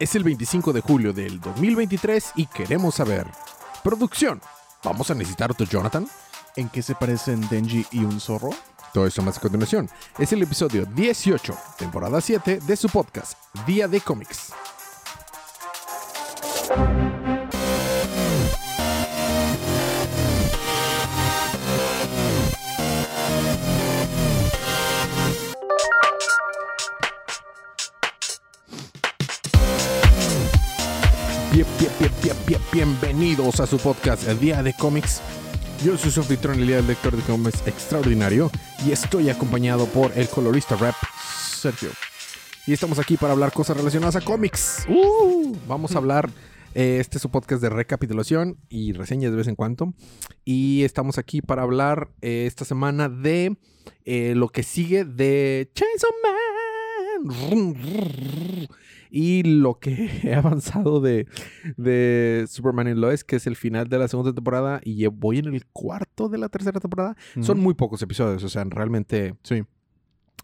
Es el 25 de julio del 2023 y queremos saber. Producción. ¿Vamos a necesitar otro Jonathan? ¿En qué se parecen Denji y un zorro? Todo esto más a continuación. Es el episodio 18, temporada 7 de su podcast, Día de Cómics. Bienvenidos a su podcast, El Día de Cómics. Yo soy su anfitrión, el día del lector de cómics extraordinario, y estoy acompañado por el colorista rap Sergio. Y estamos aquí para hablar cosas relacionadas a cómics. Uh, vamos a hablar, eh, este es su podcast de recapitulación y reseñas de vez en cuando. Y estamos aquí para hablar eh, esta semana de eh, lo que sigue de Chainsaw Man. Y lo que he avanzado de, de Superman and Lois, que es el final de la segunda temporada, y voy en el cuarto de la tercera temporada. Son muy pocos episodios, o sea, realmente, Sí.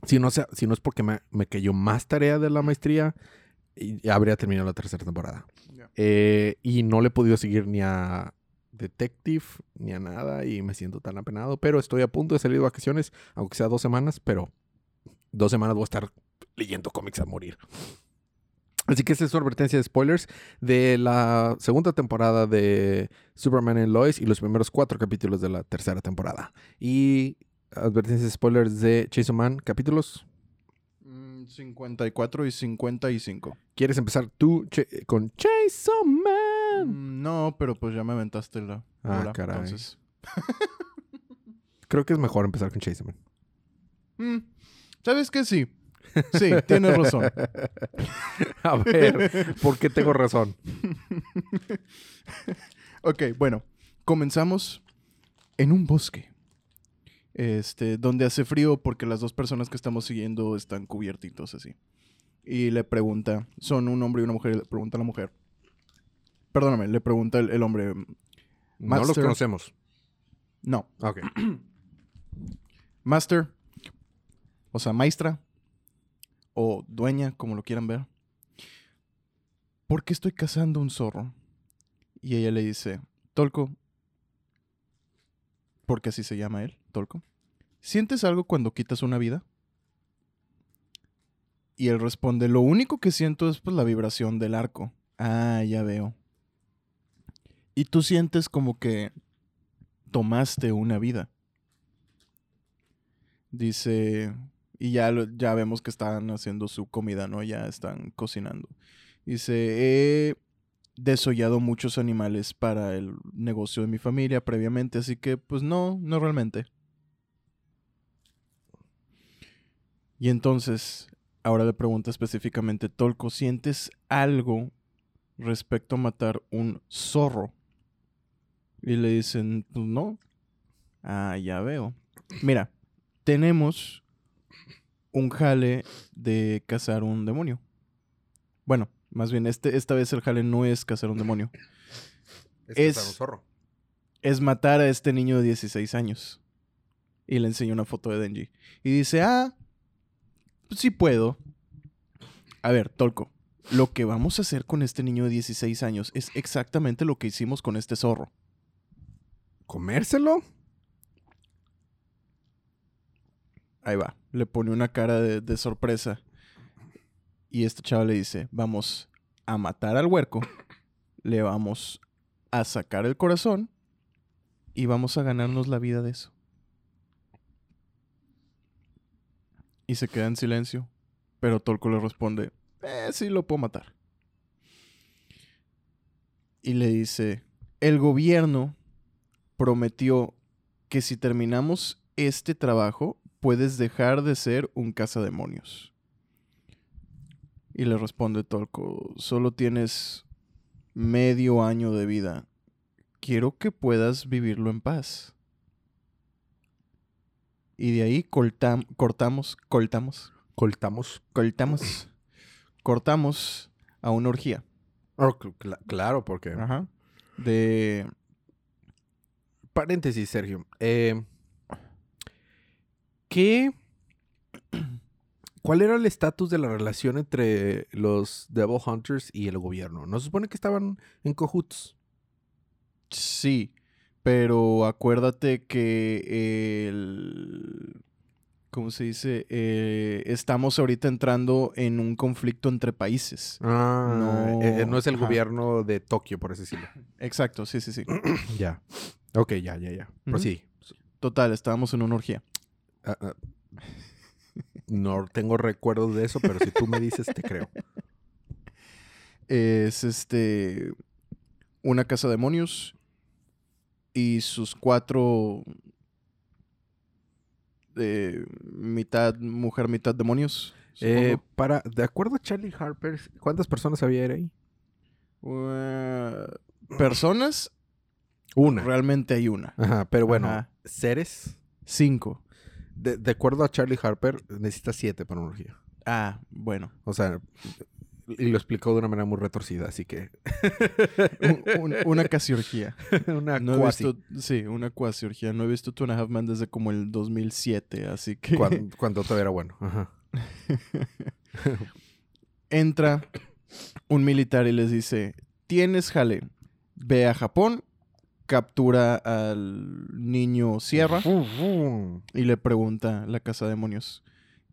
si no, sea- si no es porque me, me cayó más tarea de la maestría, y- habría terminado la tercera temporada. Eh, y no le he podido seguir ni a Detective, ni a nada, y me siento tan apenado, pero estoy a punto de salir de vacaciones, aunque sea dos semanas, pero dos semanas voy a estar leyendo cómics a morir. Así que esta es una advertencia de spoilers de la segunda temporada de Superman and Lois y los primeros cuatro capítulos de la tercera temporada. Y advertencias de spoilers de Chainsaw Man, capítulos. Mm, 54 y 55. ¿Quieres empezar tú Che- con Chainsaw Man? Mm, No, pero pues ya me aventaste la Ah, bola, caray. entonces. Creo que es mejor empezar con Chainsaw Man. Mm, ¿Sabes qué? Sí. Sí, tienes razón. A ver, ¿por qué tengo razón? Ok, bueno. Comenzamos en un bosque. Este, donde hace frío porque las dos personas que estamos siguiendo están cubiertitos así. Y le pregunta, son un hombre y una mujer, y le pregunta a la mujer. Perdóname, le pregunta el, el hombre. No los Master. conocemos. No, Ok. Master, o sea, maestra, o dueña, como lo quieran ver. ¿Por qué estoy cazando un zorro? Y ella le dice, Tolko, porque así se llama él, Tolko. ¿Sientes algo cuando quitas una vida? Y él responde, lo único que siento es pues la vibración del arco. Ah, ya veo. Y tú sientes como que tomaste una vida. Dice, y ya, ya vemos que están haciendo su comida, ¿no? Ya están cocinando. Dice, he desollado muchos animales para el negocio de mi familia previamente, así que pues no, no realmente. Y entonces, ahora le pregunta específicamente, Tolko, ¿sientes algo respecto a matar un zorro? Y le dicen, pues no. Ah, ya veo. Mira, tenemos un jale de cazar un demonio. Bueno, más bien, este, esta vez el jale no es cazar un demonio. Es- cazar un zorro. Es matar a este niño de 16 años. Y le enseño una foto de Denji. Y dice, ah, pues sí puedo. A ver, Tolko, lo que vamos a hacer con este niño de 16 años es exactamente lo que hicimos con este zorro. ¿Comérselo? Ahí va. Le pone una cara de, sorpresa. Y este chavo le dice, vamos a matar al huerco. Le vamos a sacar el corazón. Y vamos a ganarnos la vida de eso. Y se queda en silencio. Pero Tolko le responde, eh, sí lo puedo matar. Y le dice, el gobierno prometió que si terminamos este trabajo, puedes dejar de ser un cazademonios. Y le responde Tolko, solo tienes medio año de vida. Quiero que puedas vivirlo en paz. Y de ahí cortam- cortamos, cortamos, Coltamos. cortamos, cortamos a una orgía. Oh, cl- cla- claro, porque... Ajá. De Paréntesis, Sergio. Eh, ¿Qué ¿Cuál era el estatus de la relación entre los Devil Hunters y el gobierno? ¿No se supone que estaban en cojuts? Sí, pero acuérdate que el... ¿Cómo se dice? Eh, estamos ahorita entrando en un conflicto entre países. Ah, No, eh, eh, no es el ajá. gobierno de Tokio, por así decirlo. Exacto, sí, sí, sí. ya. Ok, ya, ya, ya. Ujú. Prosigue. Total, estábamos en una orgía. Ah, ah. No tengo recuerdos de eso, pero si tú me dices, te creo. Es este. Una casa de demonios. Y sus cuatro. eh, mitad mujer, mitad demonios. Eh, para, de acuerdo a Charlie Harper, ¿cuántas personas había ahí? Uh, personas, Una. realmente hay una. Ajá, pero bueno, Ajá. seres. Cinco. De, de acuerdo a Charlie Harper, necesita siete para una orgía. Ah, bueno. O sea, y lo explicó de una manera muy retorcida, así que. Un- un- una casi orgía. una No he cuasi. visto, sí, una cuasi orgía. No he visto Two and a Half Men desde como el 2007, así que Cuan- Cuando, todavía era bueno. Ajá. entra un militar y les dice, tienes jale, ve a Japón, captura al niño Sierra y le pregunta la casa de demonios,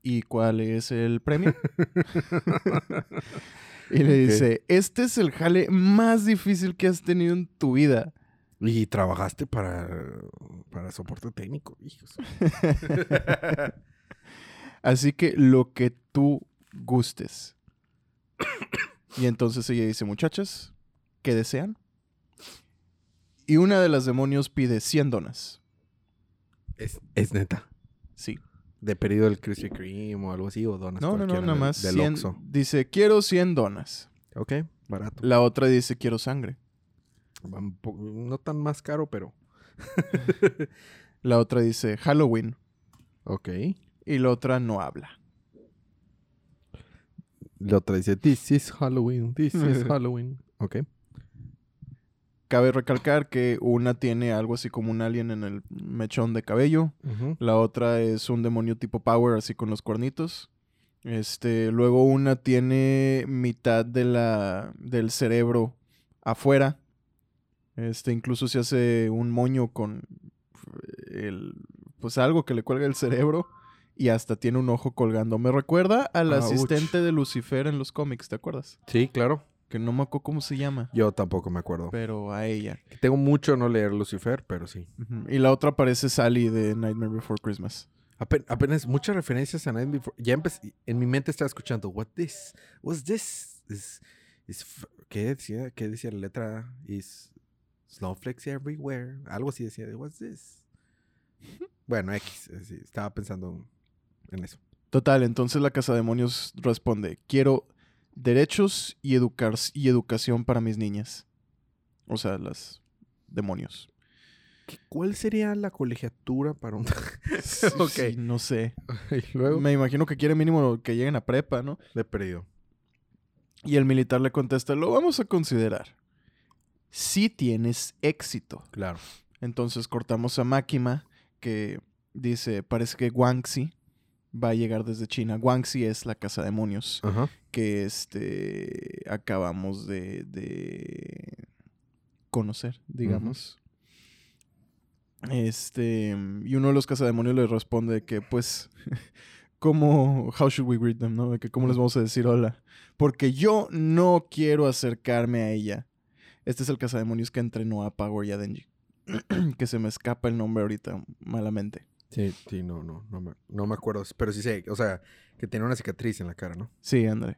¿y cuál es el premio? y le dice, este es el jale más difícil que has tenido en tu vida. Y trabajaste para, para soporte técnico, hijos. Así que lo que tú gustes. y entonces ella dice, muchachas, ¿qué desean? Y una de las demonios pide 100 donas. Es, es neta. Sí. De pedido del Krispy Kreme o algo así, o donas No, no, no, nada más. Del 100 Oxxo. dice, quiero 100 donas. Ok, barato. La otra dice, quiero sangre. No tan más caro, pero... La otra dice, Halloween. Ok. Y la otra no habla. La otra dice, this is Halloween, this is Halloween. Ok. Cabe recalcar que una tiene algo así como un alien en el mechón de cabello. La otra es un demonio tipo Power, así con los cuernitos. Este, luego una tiene mitad de la, del cerebro afuera. Este, incluso se hace un moño con el, pues algo que le cuelga el cerebro y hasta tiene un ojo colgando. Me recuerda al Ouch. asistente de Lucifer en los cómics, ¿te acuerdas? Sí, claro. Que no me acuerdo cómo se llama, Yo tampoco me acuerdo. pero a ella. Tengo mucho no leer Lucifer, pero sí. Y la otra parece Sally de Nightmare Before Christmas. Apen- apenas muchas referencias a Night Before. Ya empecé, en mi mente estaba escuchando, what this? What's this? Is, is ¿Qué decía? ¿Qué decía la letra? Is snowflakes everywhere. Algo así decía, what's this? Bueno, X. eh, estaba pensando en eso. Total, entonces la Casa Demonios responde, quiero derechos y, educar y educación para mis niñas. O sea, las demonios. ¿Qué- ¿Cuál sería la colegiatura para un... Sí, Ok. sí, no sé. y luego... Me imagino que quiere mínimo que lleguen a prepa, ¿no? De perdido. Y el militar le contesta, lo vamos a considerar. Si tienes éxito. Claro. Entonces cortamos a Makima, que dice, parece que Guangxi va a llegar desde China. Guangxi es la casa demonios. Ajá. Que este acabamos de, de conocer, digamos. Este, y uno de los cazademonios le responde que, pues, ¿cómo, how should we greet them, no? De que cómo les vamos a decir hola. Porque yo no quiero acercarme a ella. Este es el cazademonios que entrenó a Power y a Denji. que se me escapa el nombre ahorita, malamente. Sí, sí, no, no, no me, no me acuerdo. Pero sí sé, o sea, que tiene una cicatriz en la cara, ¿no? Sí, André.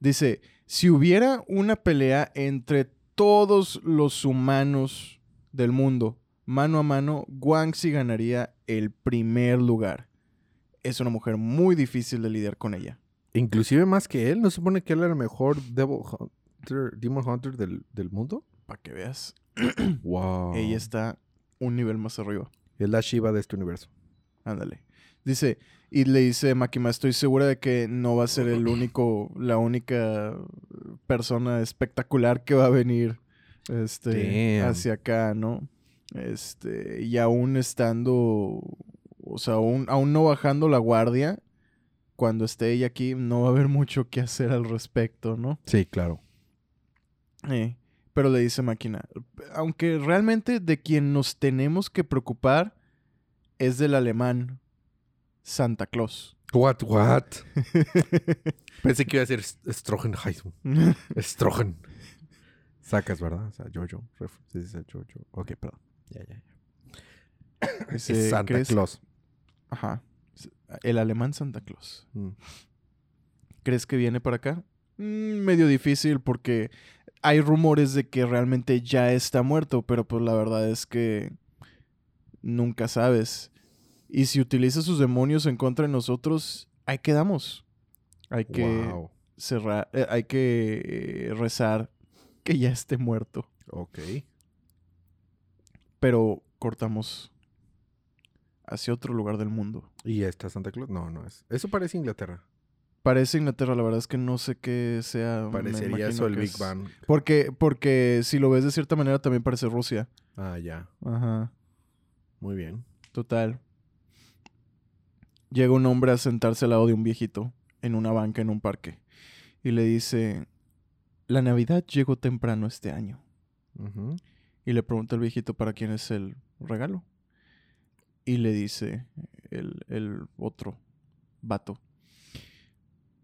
Dice, si hubiera una pelea entre todos los humanos del mundo, mano a mano, Guangxi ganaría el primer lugar. Es una mujer muy difícil de lidiar con ella. Inclusive más que él, ¿no se supone que él era el mejor Devil Hunter, Demon Hunter del, del mundo? Para que veas, Wow. ella está un nivel más arriba. Es la Shiva de este universo. Ándale. Dice, y le dice Makima, estoy segura de que no va a ser el único, la única persona espectacular que va a venir este, Damn. hacia acá, ¿no? Este, y aún estando, o sea, aún, aún no bajando la guardia, cuando esté ella aquí no va a haber mucho que hacer al respecto, ¿no? Sí, claro. Eh, pero le dice Máquina, aunque realmente de quien nos tenemos que preocupar es del alemán Santa Claus. What, what? Pensé que iba a ser Strogenheim. Strogen. Sacas, ¿verdad? O sea, Jojo. Sí, sí, Jojo. Ok, perdón. Ya, ya, ya. Es Santa ¿crees- Claus. Ajá. El alemán Santa Claus. Mm. ¿Crees que viene para acá? Mm, medio difícil porque hay rumores de que realmente ya está muerto, pero pues la verdad es que nunca sabes. Y si utiliza sus demonios en contra de nosotros, ahí quedamos. Hay que Wow. cerrar, eh, hay que eh, rezar que ya esté muerto. Ok. Pero cortamos hacia otro lugar del mundo. ¿Y esta Santa Claus? No, no es. Eso parece Inglaterra. Parece Inglaterra, la verdad es que no sé qué sea. Parecería eso el Big es- Bang. Porque, porque si lo ves de cierta manera también parece Rusia. Ah, ya. Ajá. Muy bien. Total. Llega un hombre a sentarse al lado de un viejito en una banca en un parque y le dice, la Navidad llegó temprano este año. Y le pregunta al viejito para quién es el regalo. Y le dice el, el otro vato.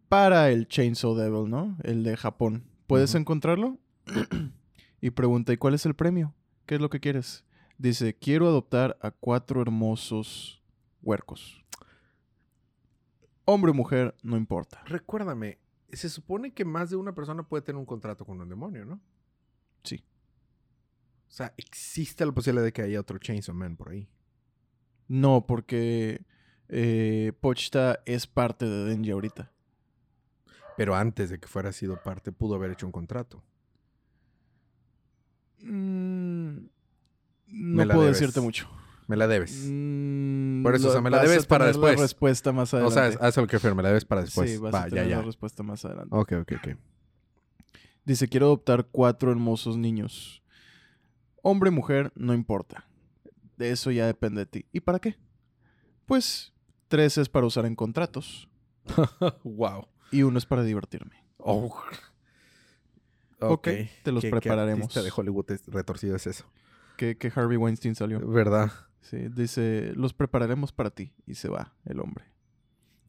Para el Chainsaw Devil, ¿no? El de Japón. ¿Puedes encontrarlo? y pregunta, ¿y cuál es el premio? ¿Qué es lo que quieres? Dice, quiero adoptar a cuatro hermosos huercos. Hombre o mujer, no importa. Recuérdame, se supone que más de una persona puede tener un contrato con un demonio, ¿no? Sí. O sea, existe la posibilidad de que haya otro Chainsaw Man por ahí. No, porque eh, Pochta es parte de Denji ahorita. Pero antes de que fuera sido parte, pudo haber hecho un contrato. Mm, no puedo debes. decirte mucho. Me la debes. Mm, Por eso, o sea, me la debes para después. La respuesta más o sea, haz lo que me la debes para después. Sí, vas Va, a ya, tener ya. la respuesta más adelante. Ok, ok, ok. Dice, quiero adoptar cuatro hermosos niños. Hombre, mujer, no importa. De eso ya depende de ti. ¿Y para qué? Pues tres es para usar en contratos wow. y uno es para divertirme. Oh. Ok, te los ¿Qué- qué prepararemos. artista de Hollywood es- retorcido es eso. Que, que Harvey Weinstein salió. ¿Verdad? Sí, dice, los prepararemos para ti. Y se va el hombre.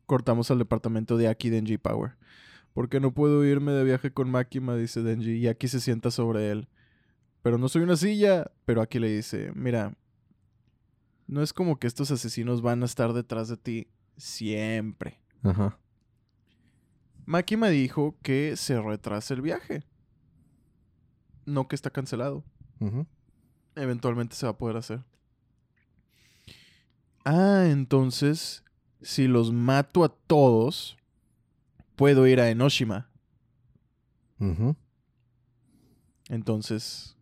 Cortamos al departamento de Aki Denji Power. Porque no puedo irme de viaje con Makima, dice Denji. Y Aki se sienta sobre él. Pero no soy una silla. Pero Aki le dice, mira, no es como que estos asesinos van a estar detrás de ti siempre. Ajá. Makima dijo que se retrasa el viaje. No que está cancelado. Eventualmente se va a poder hacer. Ah, entonces, si los mato a todos, puedo ir a Enoshima. Ujú. Entonces,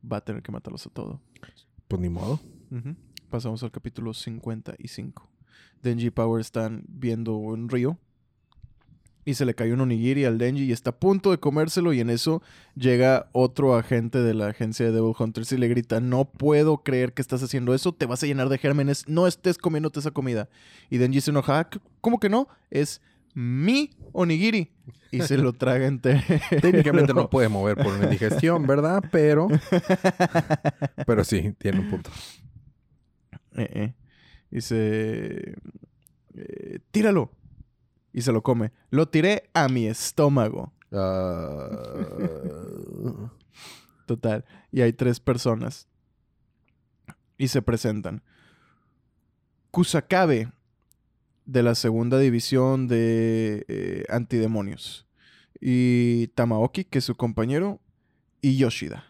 va a tener que matarlos a todos. Pues ni modo. Pasamos al capítulo 55. Denji y Power están viendo un río. Y se le cayó un onigiri al Denji y está a punto de comérselo. Y en eso llega otro agente de la agencia de Devil Hunters y le grita: No puedo creer que estás haciendo eso. Te vas a llenar de gérmenes. No estés comiéndote esa comida. Y Denji se enoja: "Ah, ¿Cómo que no? Es mi onigiri. Y se lo traga entero. Técnicamente no puede mover por una indigestión, ¿verdad? Pero. Pero sí, tiene un punto. Eh, eh. Dice, eh, tíralo. Y se lo come. Lo tiré a mi estómago. Ah, Total. Y hay tres personas. Y se presentan. Kusakabe, de la segunda división de eh, antidemonios. Y Tamaoki, que es su compañero. Y Yoshida.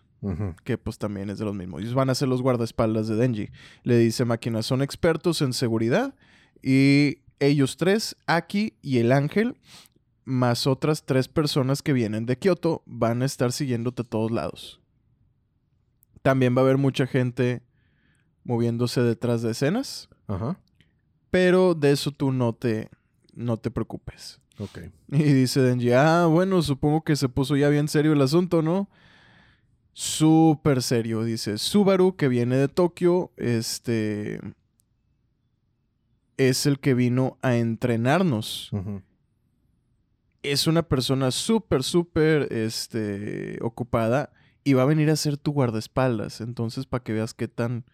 que pues también es de los mismos. Ellos van a ser los guardaespaldas de Denji. Le dice Máquina, son expertos en seguridad y ellos tres, Aki y el ángel, más otras tres personas que vienen de Kioto, van a estar siguiéndote a todos lados. También va a haber mucha gente moviéndose detrás de escenas, Ajá. pero de eso tú no te, no te preocupes. Ok. Y dice Denji, ah, bueno, supongo que se puso ya bien serio el asunto, ¿no? Súper serio, dice Subaru, que viene de Tokio, este... es el que vino a entrenarnos. Es una persona súper, súper este, ocupada y va a venir a ser tu guardaespaldas. Entonces, para que veas qué tan,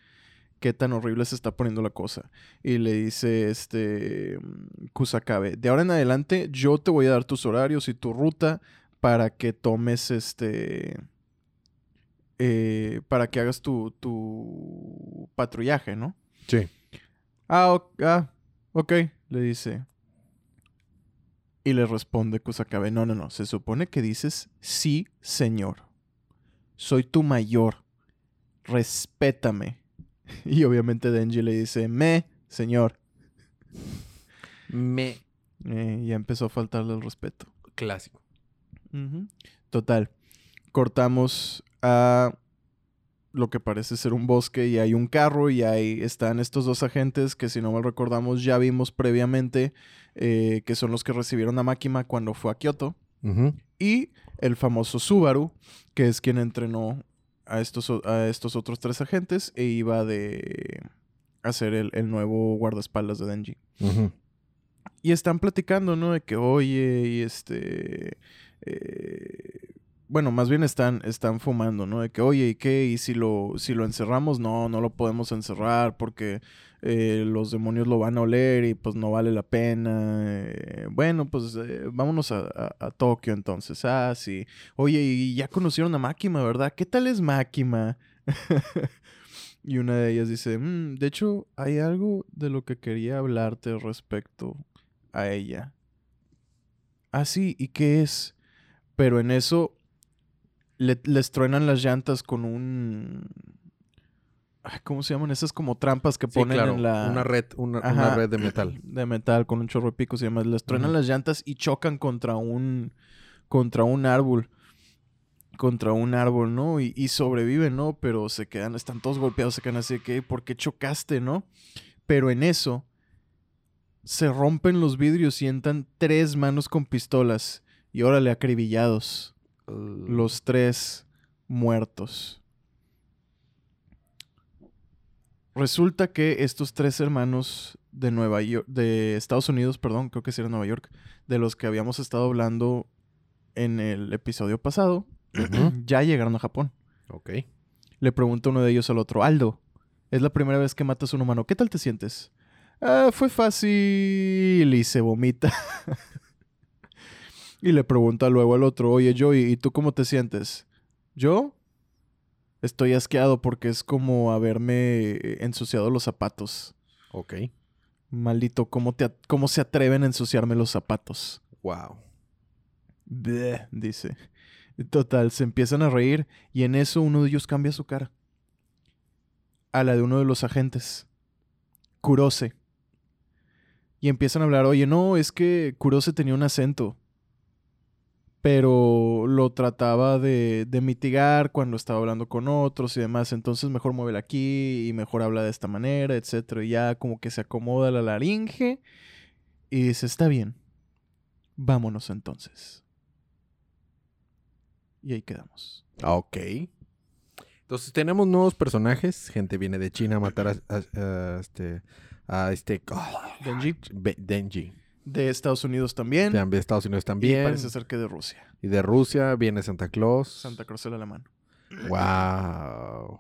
qué tan horrible se está poniendo la cosa. Y le dice este Kusakabe, de ahora en adelante yo te voy a dar tus horarios y tu ruta para que tomes este... eh, para que hagas tu, tu patrullaje, ¿no? Sí. Ah, o- ah, ok, le dice. Y le responde Kusakabe, no, no, no, se supone que dices sí, señor. Soy tu mayor. Respétame. Y obviamente Denji le dice, me, señor. Me Eh, ya empezó a faltarle el respeto. clásico. Total. Cortamos a lo que parece ser un bosque y hay un carro y ahí están estos dos agentes que si no mal recordamos ya vimos previamente eh, que son los que recibieron a Makima cuando fue a Kioto Ujú. y el famoso Subaru que es quien entrenó a estos, a estos otros tres agentes e iba de hacer el, el nuevo guardaespaldas de Denji. Y están platicando, ¿no? De que, oye, y este... eh, bueno, más bien están, están fumando, ¿no? De que, oye, ¿y qué? ¿Y si lo, si lo encerramos? No, no lo podemos encerrar porque eh, los demonios lo van a oler y pues no vale la pena. eh, bueno, pues eh, vámonos a, a- Tokio entonces. Ah, sí. Oye, y ya conocieron a Máquima, ¿verdad? ¿Qué tal es Máquima? y una de ellas dice, "Mm, de hecho, hay algo de lo que quería hablarte respecto a ella. Ah, sí, ¿y qué es? Pero en eso le- les truenan las llantas con un... Ay, ¿Cómo se llaman? Esas como trampas que Sí, ponen claro. en la... Una red, una, red de metal. De metal con un chorro de picos y demás. Les truenan las llantas y chocan contra un... Contra un árbol. Contra un árbol, ¿no? Y, y sobreviven, ¿no? Pero se quedan... Están todos golpeados, se quedan así que... ¿Por qué chocaste, no? Pero en eso... Se rompen los vidrios y entran tres manos con pistolas. Y órale, acribillados. Uh, Los tres muertos. Resulta que estos tres hermanos de Nueva York, de Estados Unidos, perdón, creo que sí era Nueva York, de los que habíamos estado hablando en el episodio pasado, ya llegaron a Japón. Ok. Le pregunta uno de ellos al otro, Aldo, es la primera vez que matas a un humano, ¿qué tal te sientes? "Ah, fue fácil y se vomita. y le pregunta luego al otro, oye Joey, ¿y tú cómo te sientes? ¿Yo? Estoy asqueado porque es como haberme eh, ensuciado los zapatos. Ok. Maldito, ¿cómo, te, cómo se atreven a ensuciarme los zapatos? Wow. Bleh, dice. Total, se empiezan a reír y en eso uno de ellos cambia su cara. A la de uno de los agentes. Kurose. Y empiezan a hablar, oye, no, es que Kurose tenía un acento. Pero lo trataba de, de mitigar cuando estaba hablando con otros y demás. Entonces mejor muévela aquí y mejor habla de esta manera, etcétera. Y ya como que se acomoda la laringe y dice, está bien. Vámonos entonces. Y ahí quedamos. Ah, Ok. Entonces tenemos nuevos personajes. Gente viene de China a matar a, a- a este. A este. Denji. Denji. De Estados Unidos también. De Estados Unidos Y también. parece ser que de Rusia. Y de Rusia viene Santa Claus. Santa Cruz el alemán. Wow.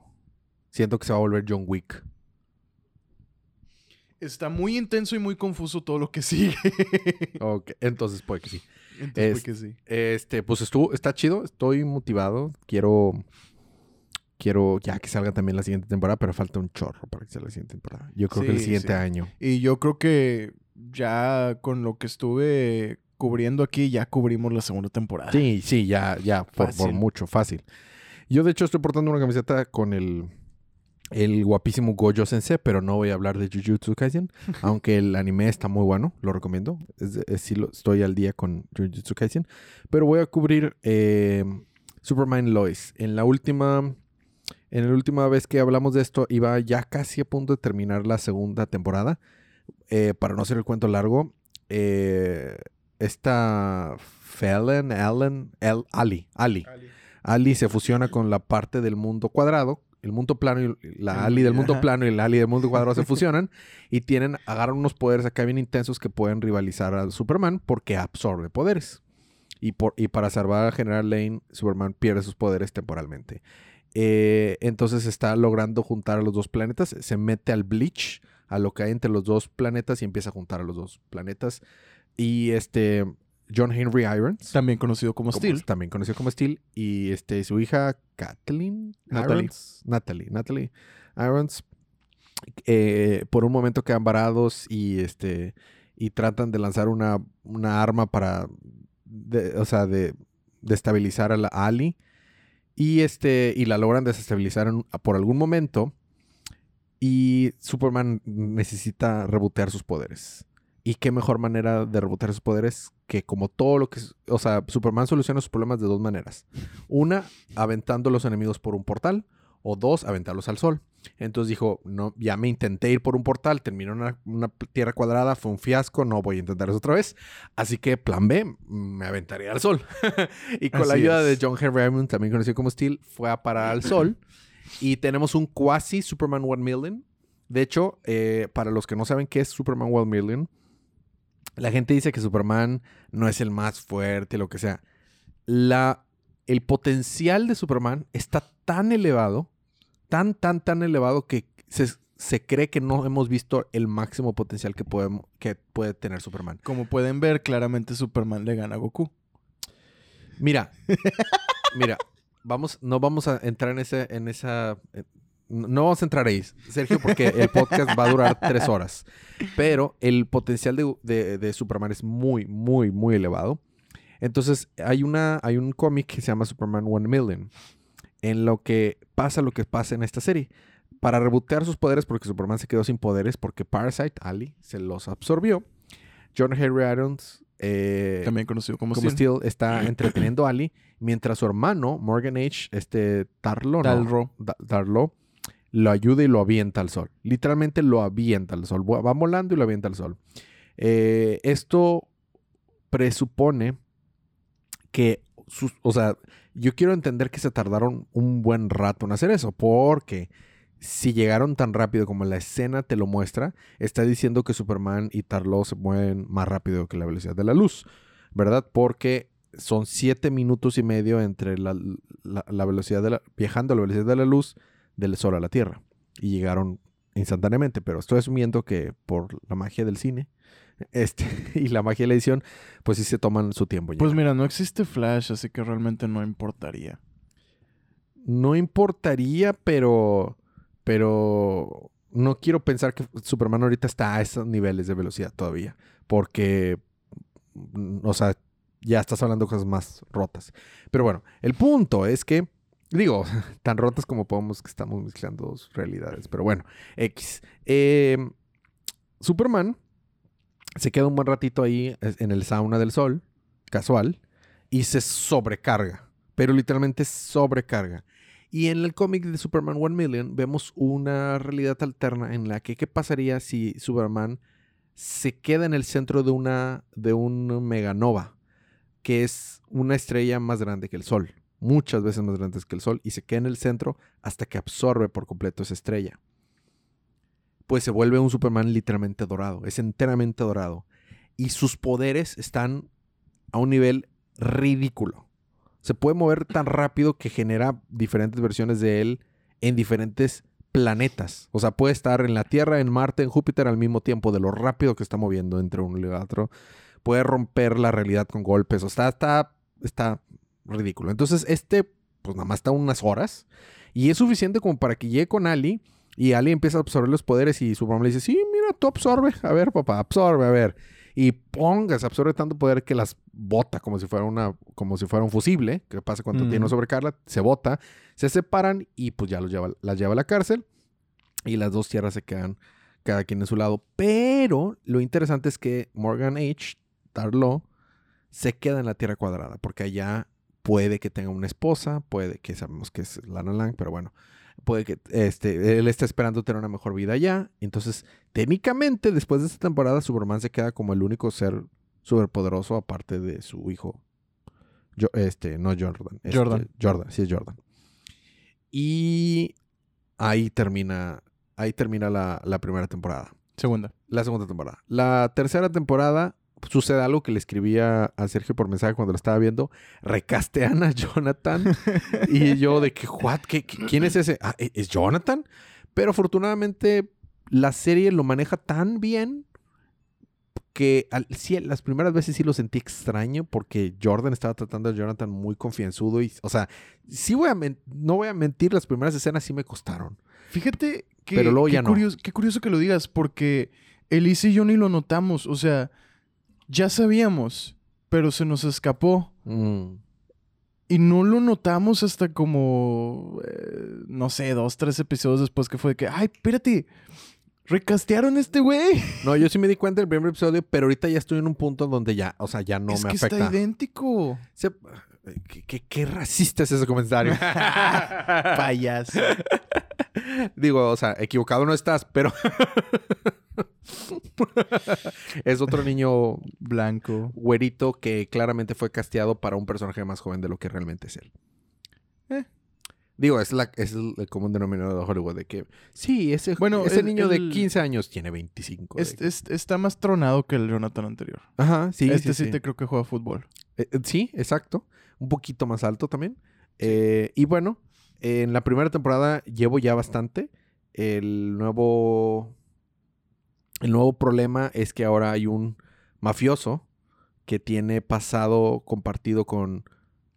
Siento que se va a volver John Wick. Está muy intenso y muy confuso todo lo que sigue. Ok, entonces puede que sí. Entonces, Es- que sí. Este, pues estuvo, está chido, estoy motivado. Quiero, quiero ya que salga también la siguiente temporada, pero falta un chorro para que salga la siguiente temporada. Yo creo que el siguiente sí. año. Y yo creo que ya con lo que estuve cubriendo aquí, ya cubrimos la segunda temporada. Sí, sí, ya, ya, por, mucho, fácil. Yo de hecho estoy portando una camiseta con el, el guapísimo Gojo Sensei, pero no voy a hablar de Jujutsu Kaisen, aunque el anime está muy bueno, lo recomiendo. Es, es- sí lo- estoy al día con Jujutsu Kaisen, pero voy a cubrir eh, Superman Lois. En la última, en la última vez que hablamos de esto, iba ya casi a punto de terminar la segunda temporada. Eh, para no hacer el cuento largo, eh, esta Fallon, Allen, El, Ali, Ali. Ali se fusiona con la parte del mundo cuadrado el mundo plano y la El- Ali del mundo plano y la Ali del mundo cuadrado se fusionan y tienen, agarran unos poderes acá bien intensos que pueden rivalizar a Superman porque absorbe poderes. Y, por, y para salvar a General Lane, Superman pierde sus poderes temporalmente. Eh, entonces está logrando juntar a los dos planetas. Se mete al Bleach, a lo que hay entre los dos planetas y empieza a juntar a los dos planetas. Y este John Henry Irons, También conocido como como- Steel. también conocido como Steel, y este su hija Kathleen Natalie. Irons, Natalie, Natalie Irons, eh, por un momento quedan varados y este y tratan de lanzar una, una arma para, de- o sea, de destabilizar a la Ali y este y la logran desestabilizar en- por algún momento y Superman necesita rebotear sus poderes. Y qué mejor manera de rebotear sus poderes que como todo lo que... es- O sea, Superman soluciona sus problemas de dos maneras. Una, aventando a los enemigos por un portal. O dos, aventarlos al sol. Entonces dijo, no, ya me intenté ir por un portal, terminó una, una tierra cuadrada, fue un fiasco, no voy a intentar eso otra vez. Así que plan B, me aventaría al sol. y con la ayuda es. de John Henry Irons, también conocido como Steel, fue a parar al sol. Y tenemos un quasi Superman 1 Million. De hecho, eh, para los que no saben qué es Superman 1 Million, la gente dice que Superman no es el más fuerte, lo que sea. La, el potencial de Superman está tan elevado, tan, tan, tan elevado que se, se cree que no hemos visto el máximo potencial que, podemos, que puede tener Superman. Como pueden ver, claramente Superman le gana a Goku. Mira, mira, vamos, no vamos a entrar en ese, en esa, eh, no vamos a entrar ahí, Sergio, porque el podcast va a durar tres horas. Pero el potencial de, de- de Superman es muy, muy, muy elevado. Entonces, hay una, hay un cómic que se llama Superman One Million, en lo que pasa lo que pasa en esta serie. Para rebotear sus poderes, porque Superman se quedó sin poderes, porque Parasite, Ali, se los absorbió. John Henry Irons eh, También conocido como, como Steel. Steel está entreteniendo a Ali, mientras su hermano, Morgan H., este Tarlo, ¿no? Talro. Da- Darlo, lo ayuda y lo avienta al sol. Literalmente lo avienta al sol. Va va volando y lo avienta al sol. Eh, esto presupone que, sus- o sea, yo quiero entender que se tardaron un buen rato en hacer eso, porque si llegaron tan rápido como la escena te lo muestra, está diciendo que Superman y Tarlo se mueven más rápido que la velocidad de la luz, ¿verdad? Porque son siete minutos y medio entre la, la- la velocidad de la, viajando a la velocidad de la luz del Sol a la Tierra. Y llegaron instantáneamente, pero estoy asumiendo que por la magia del cine este, y la magia de la edición, pues sí se toman su tiempo. Pues mira, no existe Flash, así que realmente no importaría. no importaría, pero, pero no quiero pensar que Superman ahorita está a esos niveles de velocidad todavía, porque, mm, o sea, ya estás hablando de cosas más rotas. Pero bueno, el punto es que, digo, tan rotas como podemos que estamos mezclando dos realidades, pero bueno, X. Eh, Superman se queda un buen ratito ahí en el sauna del sol, casual, y se sobrecarga, pero literalmente sobrecarga. Y en el cómic de Superman 1 Million vemos una realidad alterna en la que qué pasaría si Superman se queda en el centro de una de un meganova, que es una estrella más grande que el Sol, muchas veces más grande que el Sol, y se queda en el centro hasta que absorbe por completo esa estrella. Pues se vuelve un Superman literalmente dorado, es enteramente dorado. Y sus poderes están a un nivel ridículo. Se puede mover tan rápido que genera diferentes versiones de él en diferentes planetas. O sea, puede estar en la Tierra, en Marte, en Júpiter al mismo tiempo, de lo rápido que está moviendo entre uno y otro. Puede romper la realidad con golpes. O sea, está, está ridículo. Entonces, este, pues nada más está unas horas. Y es suficiente como para que llegue con Ali. Y Ali empieza a absorber los poderes. Y Superman le dice: Sí, mira, tú absorbe. A ver, papá, absorbe, a ver. Y ponga, se absorbe tanto poder que las bota como si fuera una, como si fuera un fusible. Que pasa cuando Ujú. tiene una sobrecarga, se bota, se separan y pues ya los lleva, las lleva a la cárcel. Y las dos tierras se quedan cada quien en su lado. Pero lo interesante es que Morgan H. Tarlo se queda en la Tierra Cuadrada, porque allá puede que tenga una esposa, puede que sabemos que es Lana Lang, pero bueno, puede que este, él está esperando tener una mejor vida allá. Entonces, técnicamente, después de esta temporada, Superman se queda como el único ser superpoderoso, aparte de su hijo. Yo, este, no Jordan. este, Jordan. Jordan, sí es Jordan. Y ahí termina, ahí termina la, la primera temporada. Segunda. La segunda temporada. La tercera temporada sucede algo que le escribía a Sergio por mensaje cuando lo estaba viendo. Recastean a Jonathan. y yo de que, what? ¿Qué, qué- quién es ese? Ah, ¿e- ¿es Jonathan? Pero afortunadamente la serie lo maneja tan bien que al- sí, las primeras veces sí lo sentí extraño porque Jordan estaba tratando a Jonathan muy confianzudo y, o sea, sí voy a no voy a mentir, las primeras escenas sí me costaron. Fíjate que Pero luego qué, ya no. curioso, qué curioso que lo digas, porque Elise y yo ni lo notamos. O sea, ya sabíamos, pero se nos escapó. Mm. Y no lo notamos hasta como, eh, no sé, dos, tres episodios después que fue de que, ay, espérate, recastearon este güey. No, yo sí me di cuenta en el primer episodio, pero ahorita ya estoy en un punto donde ya, o sea, ya no es me que afecta. está idéntico. Se- ¿Qué, qué- qué racista es ese comentario? Payaso. Digo, o sea, equivocado no estás, pero es otro niño Blanco. güerito que claramente fue casteado para un personaje más joven de lo que realmente es él. Eh. Digo, es, la, es el, común denominador de Hollywood de que sí, ese, Bueno, ese el- niño el- de 15 años tiene 25. de- Es- es- está más tronado que el Jonathan anterior. Ajá, sí, este sí, sí, te creo que juega fútbol. Eh, eh, sí, exacto. Un poquito más alto también. Y bueno, en la primera temporada llevo ya bastante. El nuevo. El nuevo problema es que ahora hay un mafioso que tiene pasado compartido con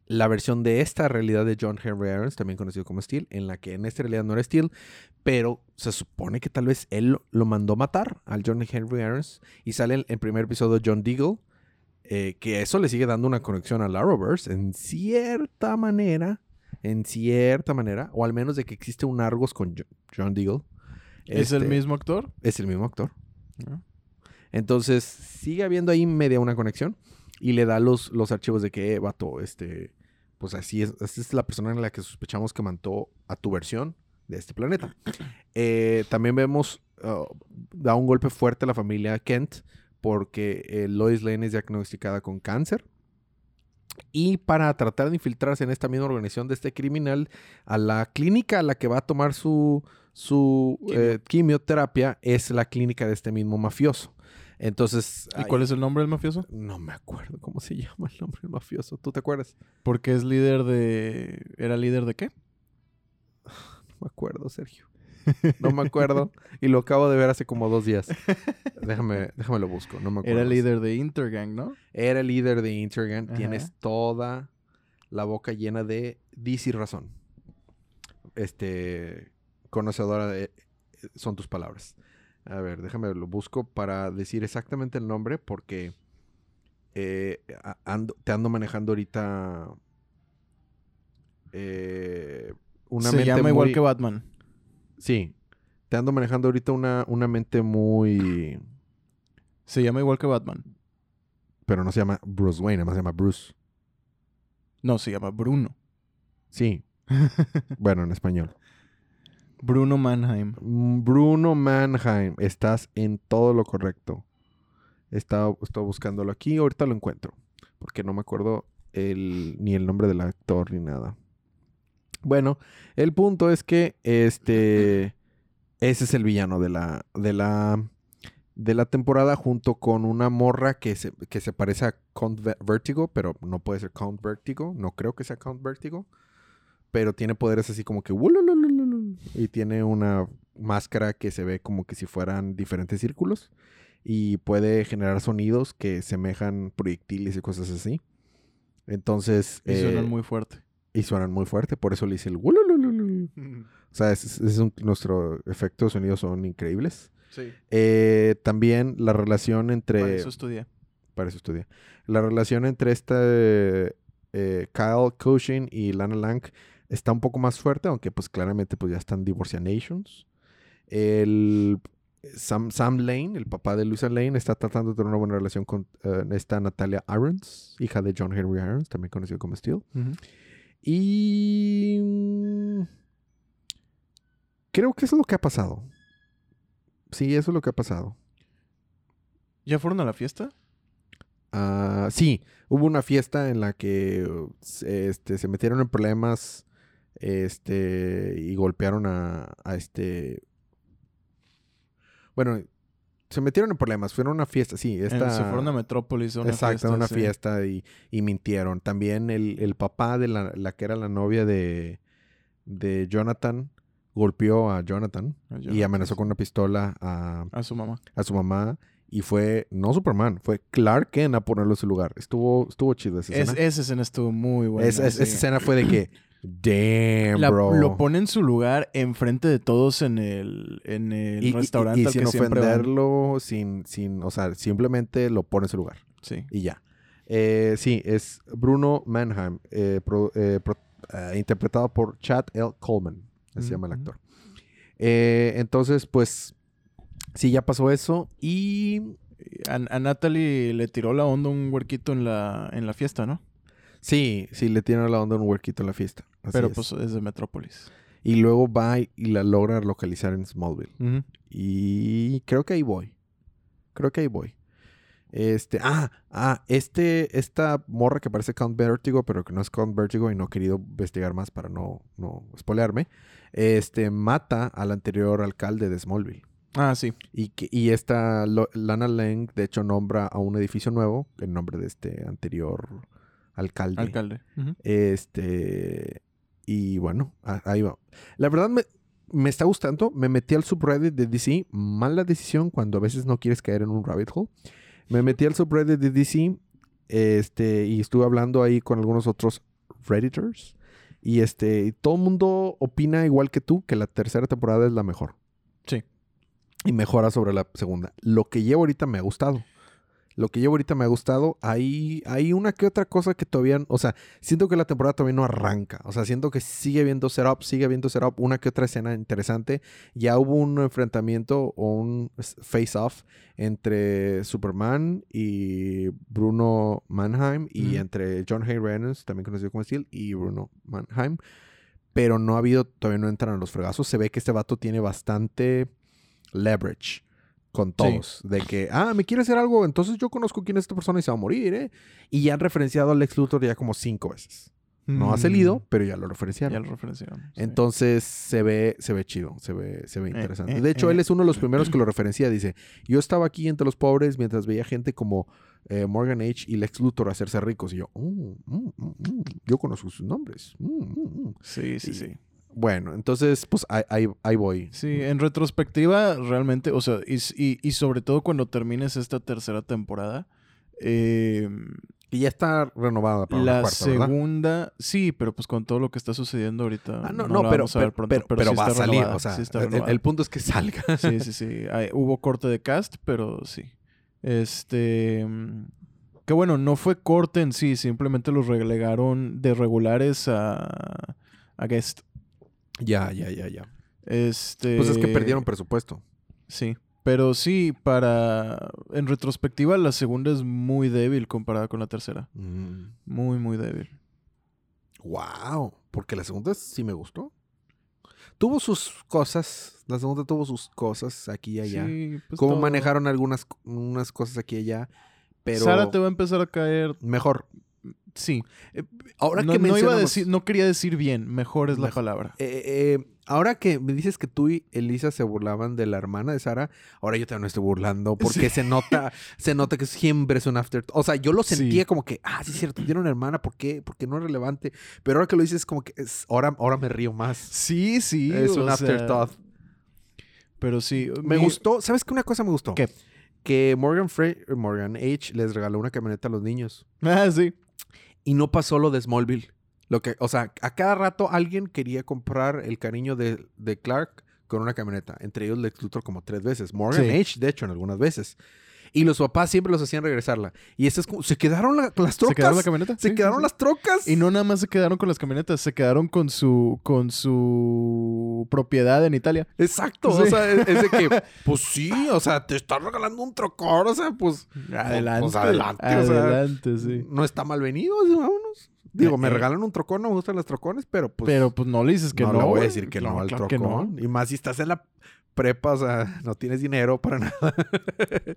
la versión de esta realidad de John Henry Irons, también conocido como Steel, en la que en esta realidad no era Steel, pero se supone que tal vez él lo- mandó matar al John Henry Irons. Y sale el, el primer episodio John Deagle, eh, que eso le sigue dando una conexión a Arrowverse en cierta manera, en cierta manera, o al menos de que existe un Argos con Jo- John Deagle. ¿Es el Este, mismo actor? Es el mismo actor. Entonces sigue habiendo ahí media una conexión y le da los, los archivos de que, eh, vato, este, pues así es, esta es la persona en la que sospechamos que mató a tu versión de este planeta. Eh, también vemos, uh, da un golpe fuerte a la familia Kent porque eh, Lois Lane es diagnosticada con cáncer. Y para tratar de infiltrarse en esta misma organización de este criminal, a la clínica a la que va a tomar su, su eh, quimioterapia es la clínica de este mismo mafioso. Entonces, ¿Y cuál es el nombre del mafioso? no me acuerdo cómo se llama el nombre del mafioso. ¿Tú te acuerdas? Porque es líder de... ¿Era líder de qué? No me acuerdo, Sergio. No me acuerdo. y lo acabo de ver hace como dos días. Déjame, déjame lo busco. No me acuerdo. Era líder de Intergang, ¿no? Era líder de Intergan. Ajá. Tienes toda la boca llena de dis y razón. Este, conocedora de... Son tus palabras. A ver, déjame lo busco para decir exactamente el nombre porque eh, ando- te ando manejando ahorita eh, una Se mente llama igual que Batman. Sí, te ando manejando ahorita una, una mente muy... Se llama igual que Batman. Pero no se llama Bruce Wayne, además se llama Bruce. No, se llama Bruno. Sí, bueno, en español. Bruno Mannheim. Mm, Bruno Mannheim, estás en todo lo correcto. Estaba, buscándolo aquí, ahorita lo encuentro. Porque no me acuerdo el, ni el nombre del actor ni nada. Bueno, el punto es que este ese es el villano de la de la de la temporada junto con una morra que se, que se parece a Count Ve- Vertigo, pero no puede ser Count Vertigo, no creo que sea Count Vertigo, pero tiene poderes así como que y tiene una máscara que se ve como que si fueran diferentes círculos y puede generar sonidos que semejan proyectiles y cosas así. Entonces, Y suenan eh, muy fuerte. y suenan muy fuerte, por eso le hice el. O sea, es, es un- nuestro efecto de sonido son increíbles. Sí. Eh, también la relación entre... Para eso estudié. para eso estudié. La relación entre este eh, Kyle Cushing y Lana Lang está un poco más fuerte, aunque pues claramente pues ya están divorcianations. El Sam, Sam Lane, el papá de Luisa Lane, está tratando de tener una buena relación con eh, esta Natalia Irons, hija de John Henry Irons, también conocido como Steel. Y mm, creo que eso es lo que ha pasado. Sí, eso es lo que ha pasado. ¿Ya fueron a la fiesta? Ah, sí, hubo una fiesta en la que uh, se, este, se metieron en problemas Este, y golpearon a, a este. Bueno, se metieron en problemas. Fueron a una fiesta, sí. En- Esta, Se fueron a Metrópolis a una exacto, fiesta. una sí. fiesta y, y mintieron. También el, el papá de la, la que era la novia de, de Jonathan golpeó a Jonathan, A y amenazó con una pistola a, A su mamá. a su mamá. Y fue, no Superman, fue Clark Kent a ponerlo en su lugar. Estuvo, estuvo chido esa Es- escena. esa escena estuvo muy buena. Es- es- sí. Esa escena fue de que, damn, La- bro. Lo pone en su lugar enfrente de todos en el, en el y, y- restaurante y sin que siempre van. ofenderlo, sin, sin, o sea, simplemente lo pone en su lugar. Sí. Y ya. Eh, sí, es Bruno Mannheim, eh, pro- eh, pro- interpretado por Chad L. Coleman, se llama el actor. Entonces, pues, sí, ya pasó eso. Y A, a Natalie le tiró la onda un huerquito en la, en la fiesta, ¿no? Sí, sí, le tiene la onda un huerquito en la fiesta. Así Pero es. pues es de Metrópolis. Y luego va y la logra localizar en Smallville. Y creo que ahí voy. Creo que ahí voy. Este, ah, ah, este, esta morra que parece Count Vertigo, pero que no es Count Vertigo y no he querido investigar más para no, no spoilearme. Este, mata al anterior alcalde de Smallville. Ah, sí. Y, que, y esta Lana Lang, de hecho, nombra a un edificio nuevo en nombre de este anterior alcalde. Este. Y bueno, ahí va. La verdad me, me está gustando. Me metí al subreddit de DC. Mala decisión cuando a veces no quieres caer en un rabbit hole. Me metí al subreddit de DC. Este. Y estuve hablando ahí con algunos otros Redditors. Y este. todo el mundo opina igual que tú que la tercera temporada es la mejor. Sí. Y mejora sobre la segunda. Lo que llevo ahorita me ha gustado. Lo que llevo ahorita me ha gustado. Hay, hay una que otra cosa que todavía. O sea, siento que la temporada todavía no arranca. O sea, siento que sigue habiendo setup, sigue habiendo setup. Una que otra escena interesante. Ya hubo un enfrentamiento o un face-off entre Superman y Bruno Mannheim. Y entre John Hay Reynolds, también conocido como Steel, y Bruno Mannheim. Pero no ha habido, todavía no entran a los fregazos. Se ve que este vato tiene bastante leverage con todos. De que, ah, me quiere hacer algo, entonces yo conozco quién es esta persona y se va a morir, ¿eh? Y ya han referenciado al Lex Luthor ya como cinco veces. No ha Mm, salido, pero ya lo Ya referenciaron. lo referenciaron. sí. Entonces se ve, se ve chido, se ve, se ve interesante. eh, de hecho, eh. él es uno de los primeros que lo referencia. Dice, yo estaba aquí entre los pobres mientras veía gente como eh, Morgan H. y Lex Luthor hacerse ricos. Y yo, "Oh, mm, mm, mm, yo conozco sus nombres. Mm, mm, mm". Sí, sí, Y- sí. Bueno, entonces, pues ahí, ahí, ahí voy. Sí, en retrospectiva, realmente, o sea, y, y- y sobre todo cuando termines esta tercera temporada, eh, Y ya está renovada para la la cuarta, ¿verdad? segunda, sí, pero pues con todo lo que está sucediendo ahorita, Ah, no, no, pero, vamos a ver pero, pronto, pero, pero pero sí va a salir. renovada, O sea, sí el- punto es que salga. Sí, sí, sí. Hay- hubo corte de cast, pero sí. Este. mm, Que bueno, no fue corte en sí, simplemente los relegaron de regulares a, a guest. Ya, ya, ya, ya. Este. Pues es que perdieron presupuesto. Sí. Pero sí, para. En retrospectiva, la segunda es muy débil comparada con la tercera. Mm. Muy, muy débil. Wow, porque la segunda sí me gustó. Tuvo sus cosas, la segunda tuvo sus cosas aquí y allá. Sí, pues Cómo todo. manejaron algunas unas cosas aquí y allá, pero Sara te va a empezar a caer. mejor. Sí. Ahora no, que no iba a mencionamos- decir, no quería decir bien, mejor es la Mejor. palabra. Eh, eh, ahora que me dices que tú y Elisa se burlaban de la hermana de Sara, ahora yo también me estoy burlando porque se nota, se nota que siempre es un after. O sea, yo lo Sí. sentía como que, ah, sí es cierto, tiene una hermana, ¿por qué? Porque no es relevante. Pero ahora que lo dices como que es, ahora, ahora me río más. Sí, sí. es un sea, afterthought. Pero sí. Me mi- gustó, ¿sabes qué una cosa me gustó? ¿Qué? Que Morgan, Fre- Morgan H les regaló una camioneta a los niños. Ah, sí. Y no pasó lo de Smallville. Lo que, o sea, a cada rato alguien quería comprar el cariño de, de Clark con una camioneta. Entre ellos Lex Luthor como tres veces. Morgan Sí. H, de hecho, en algunas veces. Y los papás siempre los hacían regresarla. Y este es como, se quedaron la- las trocas. ¿Se quedaron la camioneta? Se Sí, sí, quedaron sí. las trocas. Y no nada más se quedaron con las camionetas, se quedaron con su con su propiedad en Italia. Exacto. Sí. O sea, es, es de que, pues sí, o sea, te están regalando un trocor. O sea, pues. Adelante. pues adelante, o sea, Adelante, sí. No está mal venido, así, vámonos. Digo, me Eh, eh. regalan un trocón, no me gustan los trocones, pero pues. Pero pues no le dices que no. no, le voy a decir que no, al claro que no. trocón. Y más si estás en la prepa, o sea, no tienes dinero para nada.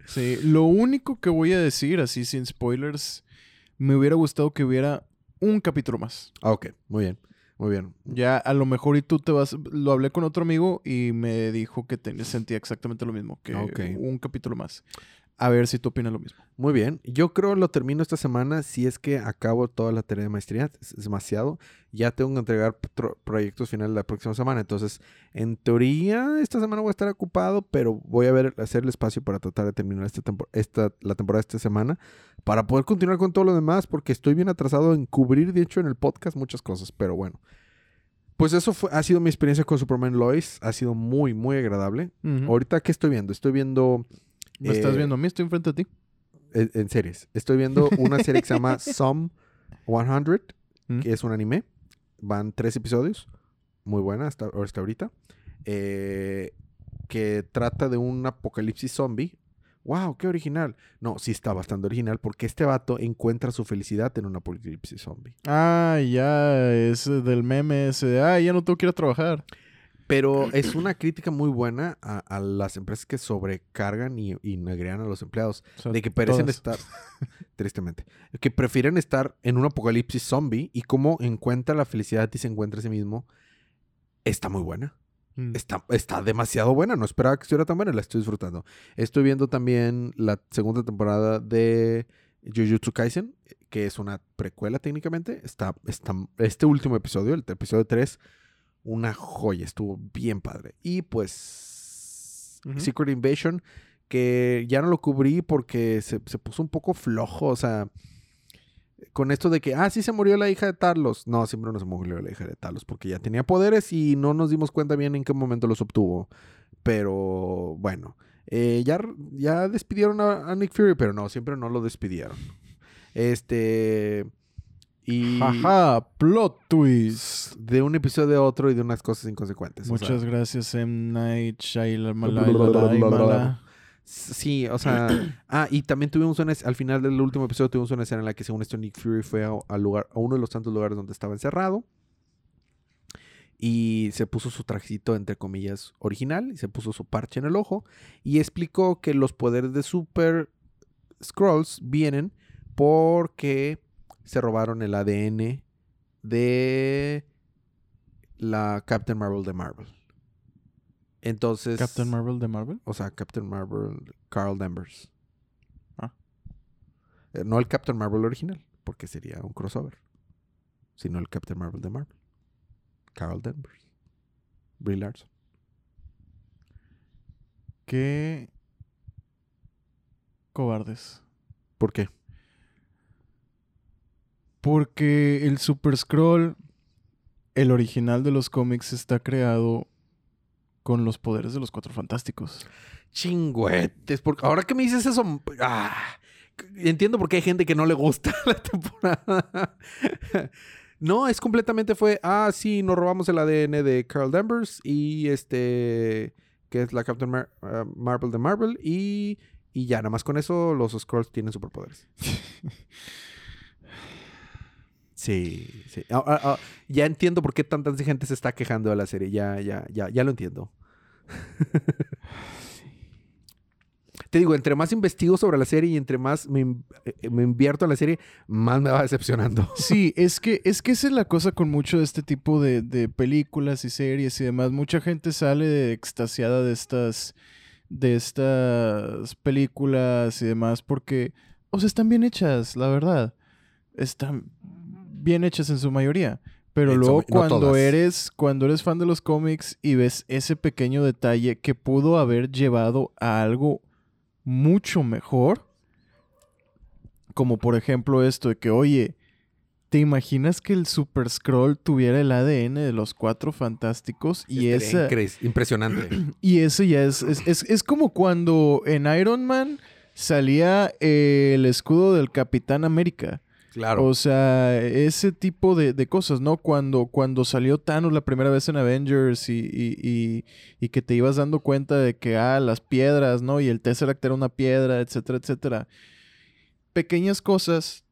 Sí, lo único que voy a decir, así sin spoilers, me hubiera gustado que hubiera un capítulo más. Ah, ok, muy bien. Muy bien. Ya a lo mejor y tú te vas, lo hablé con otro amigo y me dijo que te- sentía exactamente lo mismo, que Ok. un capítulo más. A ver si tú opinas lo mismo. Muy bien. Yo creo lo termino esta semana si es que acabo toda la tarea de maestría. Es, demasiado. Ya tengo que entregar proyectos finales la próxima semana. Entonces, en teoría, esta semana voy a estar ocupado, pero voy a ver, hacer el espacio para tratar de terminar esta tempor- esta, la temporada de esta semana para poder continuar con todo lo demás, porque estoy bien atrasado en cubrir, de hecho, en el podcast muchas cosas. Pero bueno. Pues eso fue, ha sido mi experiencia con Superman Lois. Ha sido muy, muy agradable. Ahorita, ¿qué estoy viendo? Estoy viendo ¿Me estás eh, viendo a mí? Estoy enfrente de ti. en, en series. Estoy viendo una serie que se llama Some 100, Mm. que es un anime. Van tres episodios. Muy buena hasta, hasta ahorita. Eh, que trata de un apocalipsis zombie. ¡Wow! ¡Qué original! No, sí está bastante original porque este vato encuentra su felicidad en un apocalipsis zombie. Ah, ya, es del meme ese de, ah, ya no tengo que ir a trabajar. Pero es una crítica muy buena a, a las empresas que sobrecargan y, y negrean a los empleados. O sea, De que parecen todas. estar, tristemente, que prefieren estar en un apocalipsis zombie y cómo encuentra la felicidad y se encuentra a sí mismo, está muy buena. Mm. Está, está demasiado buena. No esperaba que estuviera tan buena. La estoy disfrutando. Estoy viendo también la segunda temporada de Jujutsu Kaisen, que es una precuela técnicamente. Está, está, este último episodio, el episodio 3, una joya. Estuvo bien padre. Y pues. Secret Invasion, que ya no lo cubrí porque se, se puso un poco flojo. O sea, con esto de que, ah, sí se murió la hija de Talos. No, siempre no se murió la hija de Talos porque ya tenía poderes y no nos dimos cuenta bien en qué momento los obtuvo. Pero bueno, eh, ya, ya despidieron a, a Nick Fury, pero no, siempre no lo despidieron. Este. Y Jaja, plot twist. de un episodio a otro y de unas cosas inconsecuentes. o Muchas sea, gracias, M. Night. Shyamalan. Sí, o sea. ah, y también tuvimos una. Al final del último episodio tuvimos una escena en la que, según esto, Nick Fury fue a, lugar, a uno de los tantos lugares donde estaba encerrado. Y se puso su trajecito, entre comillas, original. Y se puso su parche en el ojo. Y explicó que los poderes de Super Scrolls vienen porque se robaron el ADN de la Captain Marvel de Marvel. Entonces. Captain Marvel de Marvel. O sea, Captain Marvel, Carl Danvers. Ah. Eh, no el Captain Marvel original, porque sería un crossover. Sino el Captain Marvel de Marvel. Carl Danvers. Brie Larson. Qué cobardes. ¿Por qué? Porque el Super Scroll, el original de los cómics, está creado con los poderes de los Cuatro Fantásticos. Chingüetes. Porque ahora que me dices eso. ah, entiendo por qué hay gente que no le gusta la temporada. no, es completamente fue. Ah, sí, nos robamos el ADN de Carl Danvers y este. Que es la Captain Mar- ah, Marvel de Marvel. Y, y ya, nada más con eso, los Scrolls tienen superpoderes. Sí, sí. Ah, ah, ah, ya entiendo por qué tanta gente se está quejando de la serie. Ya, ya, ya, ya lo entiendo. Te digo, entre más investigo sobre la serie y entre más me, in- eh, me invierto en la serie, más me va decepcionando. Sí, es que, es que esa es la cosa con mucho de este tipo de, de películas y series y demás. Mucha gente sale extasiada de estas, de estas películas y demás porque, o sea, están bien hechas, la verdad. Están bien hechas en su mayoría. Pero En luego no cuando todas. eres, cuando eres fan de los cómics y ves ese pequeño detalle que pudo haber llevado a algo mucho mejor, como por ejemplo esto de que, oye, ¿te imaginas que el Super Scroll tuviera el ADN de los cuatro fantásticos? Y esa, impresionante. y eso ya es, es, es, es como cuando en Iron Man salía el escudo del Capitán América. Claro. O sea, ese tipo de, de cosas, ¿no? Cuando, cuando salió Thanos la primera vez en Avengers y, y, y- y que te ibas dando cuenta de que, ah, las piedras, ¿no? Y el Tesseract era una piedra, etcétera, etcétera. Pequeñas cosas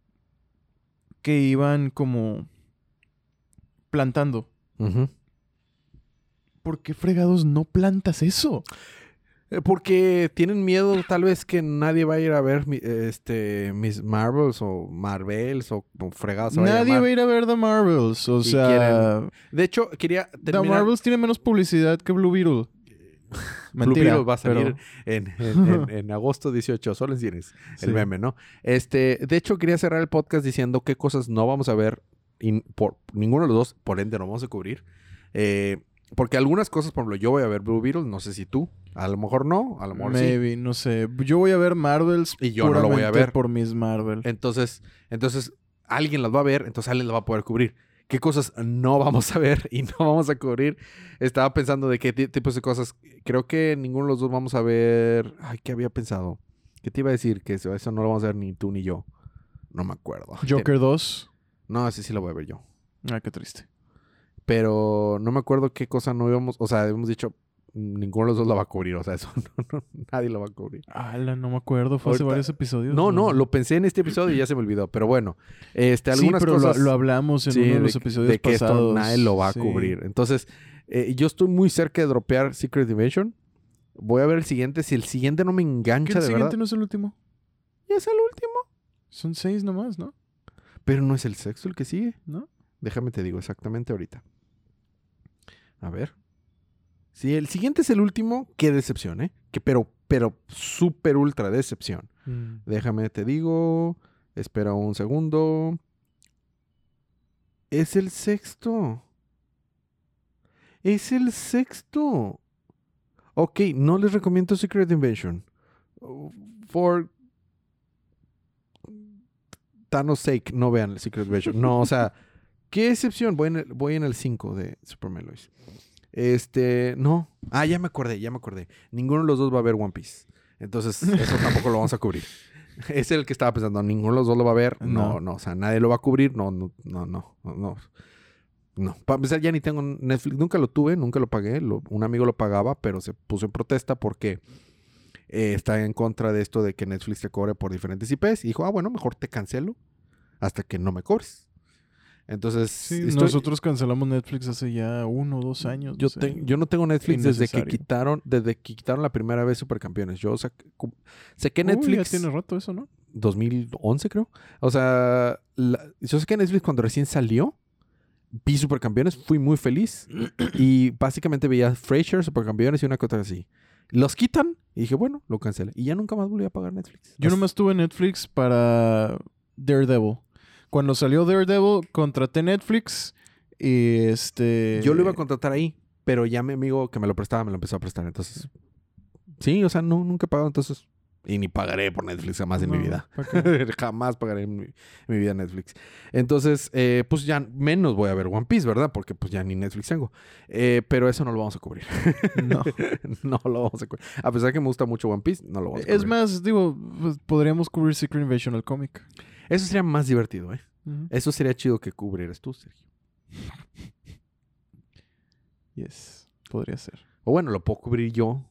que iban como plantando. ¿Por qué fregados no plantas eso? Eh, Porque tienen miedo tal vez que nadie va a ir a ver este Miss Marvels o Marvels o, o fregados. a Nadie llamar. va a ir a ver The Marvels. O sea, De hecho, quería The. Marvels tiene menos publicidad que Blue Beetle. Blue Beetle va a salir pero- en, en- en- en agosto 18, solo en cines. El meme, ¿no? Este, de hecho, quería cerrar el podcast diciendo qué cosas no vamos a ver. y por ninguno de los dos, por ende, no vamos a cubrir. Eh, porque algunas cosas, por ejemplo, yo voy a ver Blue Beetle, no sé si tú. A lo mejor no, a lo mejor sí. Maybe, no sé. Yo voy a ver Marvels Y yo no lo voy a ver. por Miss Marvel. Entonces, entonces, alguien las va a ver, entonces alguien las va a poder cubrir. ¿Qué cosas no vamos a ver y no vamos a cubrir? Estaba pensando de qué ti- tipos de cosas. Creo que ninguno de los dos vamos a ver. Ay, ¿qué había pensado? ¿Qué te iba a decir? Que eso, eso no lo vamos a ver ni tú ni yo. No me acuerdo. Joker 2. No, ese sí lo voy a ver yo. Ah, qué triste. Pero no me acuerdo qué cosa no íbamos. O sea, hemos dicho. Ninguno de los dos la va a cubrir. O sea, eso no, no, nadie lo va a cubrir. Ala, no me acuerdo. Fue hace varios episodios. No, no, lo pensé en este episodio y ya se me olvidó. Pero bueno, este, Sí, algunas pero lo- cosas. lo, hablamos en Sí, uno de los episodios de que pasados. esto nadie lo va a Sí. cubrir. Entonces, eh, yo estoy muy cerca de dropear Secret Invasion. Voy a ver el siguiente. Si el siguiente no me ¿Que engancha el de siguiente verdad. no es el último? Ya es el último. Son seis nomás, ¿no? Pero no es el sexto el que sigue. ¿No? Déjame te digo exactamente ahorita. A ver. Si el siguiente es el último, qué decepción, ¿eh? Que, pero, pero súper ultra decepción. Mm. Déjame te digo. Espera un segundo. Es el sexto. Es el sexto. Ok, no les recomiendo Secret Invasion. For Thanos sake, no vean el Secret Invasion. No, o sea, qué excepción. Voy en el, voy en el 5 de Superman Lois. Este, no. Ah, ya me acordé, ya me acordé. Ninguno de los dos va a ver One Piece. Entonces, eso tampoco lo vamos a cubrir. Es el que estaba pensando, ninguno de los dos lo va a ver. No, no, No. o sea, nadie lo va a cubrir. No, no, no, no, no. no. No, para empezar ya ni tengo Netflix, nunca lo tuve, nunca lo pagué, lo- un amigo lo pagaba, pero se puso en protesta porque eh, está en contra de esto de que Netflix te cobre por diferentes IPs y dijo, ah, bueno, mejor te cancelo hasta que no me cobres. Entonces, Sí, estoy- nosotros cancelamos Netflix hace ya uno o dos años. yo, no sé. te- yo no tengo Netflix desde que quitaron, desde que quitaron la primera vez Supercampeones. Yo saqué, cu- saqué Uy, ya Netflix tiene rato eso, ¿no? 2011 creo. O sea, la- yo saqué Netflix cuando recién salió. Vi Supercampeones, fui muy feliz. y básicamente veía Frasier, Supercampeones y una cosa así. Los quitan y dije, bueno, lo cancelé. Y ya nunca más volví a pagar Netflix. Yo nomás tuve Netflix para Daredevil. Cuando salió Daredevil, contraté Netflix y este... Yo lo iba a contratar ahí, pero ya mi amigo que me lo prestaba me lo empezó a prestar. Entonces, sí, o sea, no, nunca he pagado. Entonces, y ni pagaré por Netflix jamás en mi vida. jamás pagaré en mi, en mi vida Netflix. Entonces, eh, pues ya menos voy a ver One Piece, ¿verdad? Porque pues ya ni Netflix tengo. Eh, pero eso no lo vamos a cubrir. No. no lo vamos a cubrir. A pesar que me gusta mucho One Piece, no lo vamos a cubrir. Es más, digo, pues, podríamos cubrir Secret Invasion, el cómic. Eso sería más divertido, ¿eh? Eso sería chido que cubrieras tú, Sergio. Yes, podría ser. O bueno, lo puedo cubrir yo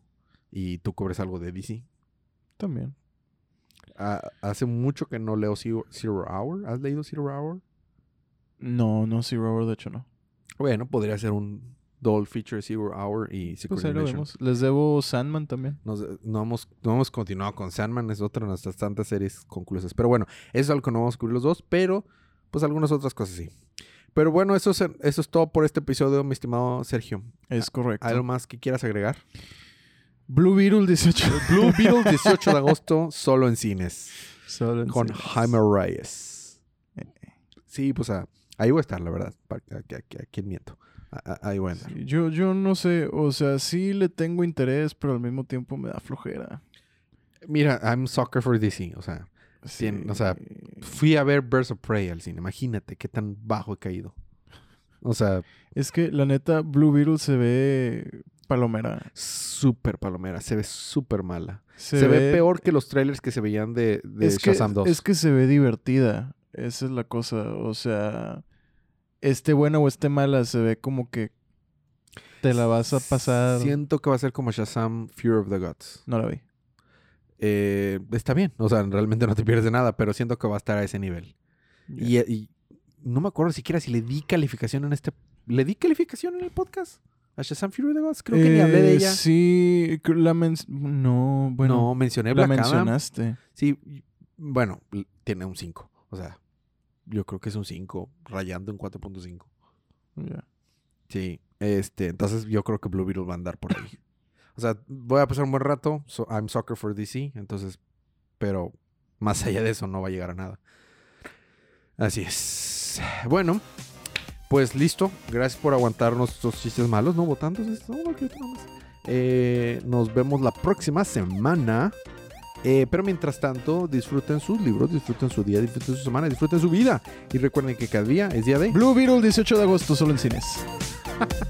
y tú cubres algo de DC. También. Ah, hace mucho que no leo Zero, Zero Hour. ¿Has leído Zero Hour? No, no, Zero Hour, de hecho no. Bueno, podría ser un double feature Zero Hour y Secret Pues ahí lo Invasion. vemos. Les debo Sandman también. Nos- no, hemos, no hemos continuado con Sandman, es otra de nuestras tantas series conclusas. Pero bueno, eso es algo que no vamos a cubrir los dos, pero pues algunas otras cosas sí. Pero bueno, eso es, eso es todo por este episodio, mi estimado Sergio. Es correcto. ¿Algo más que quieras agregar? Blue Beetle 18. Blue Beetle, 18 de agosto, solo en cines. Solo en Con cines. Jaime Reyes. Sí, pues ah, ahí voy a estar, la verdad. ¿Para- ¿A, a- a- a quién miento? Ahí. Sí, yo, yo no sé, o sea, sí le tengo interés, pero al mismo tiempo me da flojera. Mira, I'm soccer for DC. O sea, Tien- o sea, fui a ver Birds of Prey al cine. Imagínate qué tan bajo he caído. O sea, Es que la neta, Blue Beetle se ve palomera. súper palomera. Se ve súper mala. Se, ve, peor que los trailers que se veían de, de es que, Shazam 2. es que se ve divertida. Esa es la cosa. O sea, esté buena o esté mala, se ve como que te la vas a pasar. Siento que va a ser como Shazam Fear of the Gods. No la vi. Eh, está bien. O sea, realmente no te pierdes de nada, pero siento que va a estar a ese nivel. Y, y no me acuerdo siquiera si le di calificación en este... ¿Le di calificación en el podcast? ¿A Shazam Fury of the Gods? Creo que ni hablé de Eh, ella. Sí, la men- no, bueno, no, mencioné la Black Adam. mencionaste. Sí, bueno, tiene un 5. O sea, yo creo que es un 5, rayando en 4.5. Ya. Sí, este, entonces yo creo que Blue Beetle va a andar por ahí. O sea, voy a pasar un buen rato. So, I'm soccer for DC, entonces, pero más allá de eso no va a llegar a nada. Así es. Bueno, pues listo. Gracias por aguantarnos estos chistes malos. No más. Eh, nos vemos la próxima semana. Eh, pero mientras tanto, disfruten sus libros, disfruten su día, disfruten su semana, disfruten su vida. Y recuerden que cada día es día de... Blue Beetle, 18 de agosto, solo en cines.